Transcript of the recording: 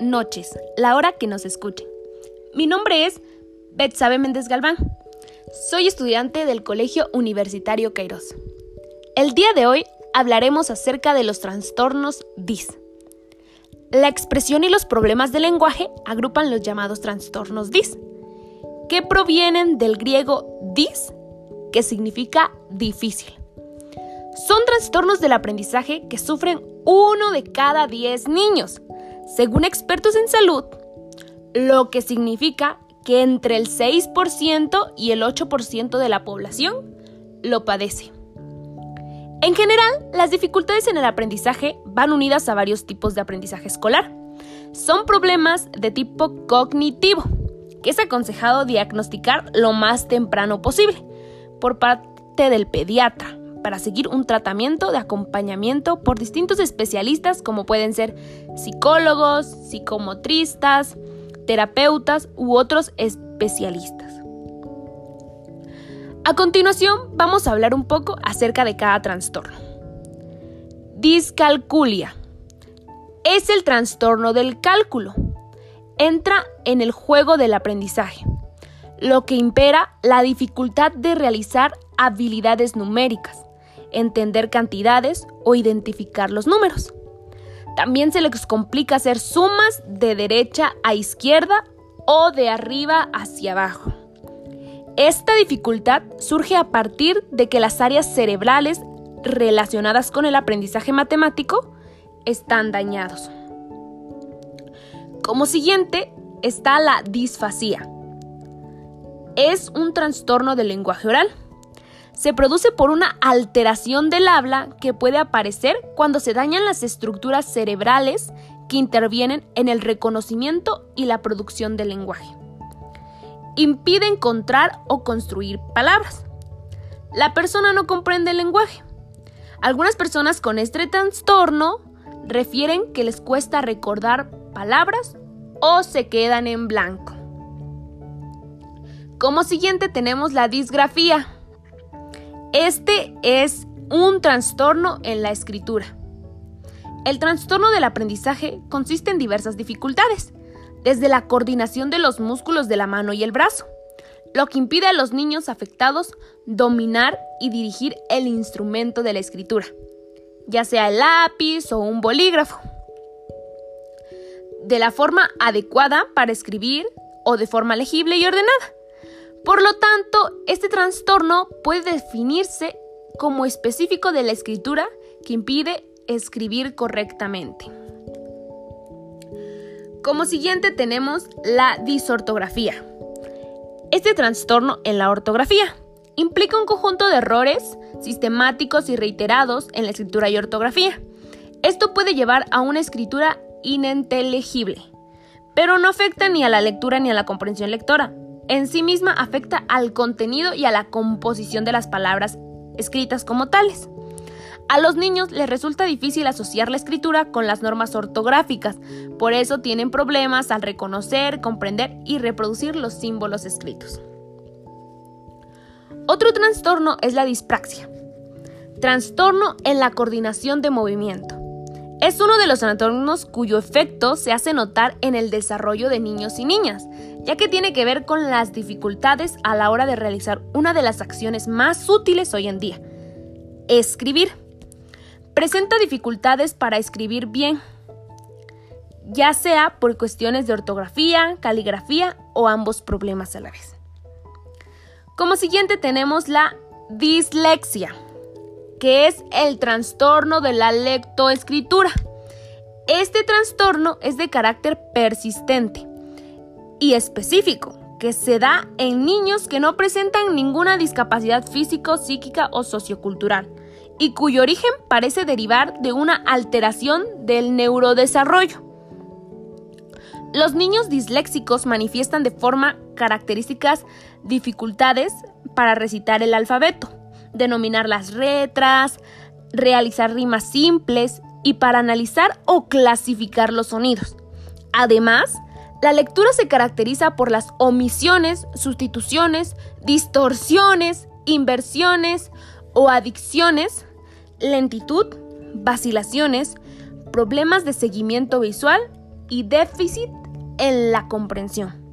noches, la hora que nos escuchen. Mi nombre es Betsabe Méndez Galván. Soy estudiante del Colegio Universitario Queiroz. El día de hoy hablaremos acerca de los trastornos DIS. La expresión y los problemas del lenguaje agrupan los llamados trastornos DIS, que provienen del griego dis, que significa difícil. Son trastornos del aprendizaje que sufren uno de cada diez niños, según expertos en salud, lo que significa que entre el 6% y el 8% de la población lo padece. En general, las dificultades en el aprendizaje van unidas a varios tipos de aprendizaje escolar. Son problemas de tipo cognitivo, que es aconsejado diagnosticar lo más temprano posible por parte del pediatra para seguir un tratamiento de acompañamiento por distintos especialistas como pueden ser psicólogos, psicomotristas, terapeutas u otros especialistas. A continuación vamos a hablar un poco acerca de cada trastorno. Discalculia. Es el trastorno del cálculo. Entra en el juego del aprendizaje, lo que impera la dificultad de realizar habilidades numéricas, entender cantidades o identificar los números. También se les complica hacer sumas de derecha a izquierda o de arriba hacia abajo. Esta dificultad surge a partir de que las áreas cerebrales relacionadas con el aprendizaje matemático están dañados. Como siguiente está la disfasía. Es un trastorno del lenguaje oral se produce por una alteración del habla que puede aparecer cuando se dañan las estructuras cerebrales que intervienen en el reconocimiento y la producción del lenguaje. Impide encontrar o construir palabras. La persona no comprende el lenguaje. Algunas personas con este trastorno refieren que les cuesta recordar palabras o se quedan en blanco. Como siguiente tenemos la disgrafía. Este es un trastorno en la escritura. El trastorno del aprendizaje consiste en diversas dificultades, desde la coordinación de los músculos de la mano y el brazo, lo que impide a los niños afectados dominar y dirigir el instrumento de la escritura, ya sea el lápiz o un bolígrafo, de la forma adecuada para escribir o de forma legible y ordenada. Por lo tanto, este trastorno puede definirse como específico de la escritura que impide escribir correctamente. Como siguiente tenemos la disortografía. Este trastorno en la ortografía implica un conjunto de errores sistemáticos y reiterados en la escritura y ortografía. Esto puede llevar a una escritura ininteligible, pero no afecta ni a la lectura ni a la comprensión lectora, en sí misma afecta al contenido y a la composición de las palabras escritas como tales. A los niños les resulta difícil asociar la escritura con las normas ortográficas, por eso tienen problemas al reconocer, comprender y reproducir los símbolos escritos. Otro trastorno es la dispraxia, trastorno en la coordinación de movimiento. Es uno de los trastornos cuyo efecto se hace notar en el desarrollo de niños y niñas, ya que tiene que ver con las dificultades a la hora de realizar una de las acciones más útiles hoy en día, escribir. Presenta dificultades para escribir bien, ya sea por cuestiones de ortografía, caligrafía o ambos problemas a la vez. Como siguiente tenemos la dislexia que es el trastorno de la lectoescritura. Este trastorno es de carácter persistente y específico, que se da en niños que no presentan ninguna discapacidad físico, psíquica o sociocultural, y cuyo origen parece derivar de una alteración del neurodesarrollo. Los niños disléxicos manifiestan de forma características dificultades para recitar el alfabeto, denominar las letras, realizar rimas simples y para analizar o clasificar los sonidos. Además, la lectura se caracteriza por las omisiones, sustituciones, distorsiones, inversiones o adicciones, lentitud, vacilaciones, problemas de seguimiento visual y déficit en la comprensión.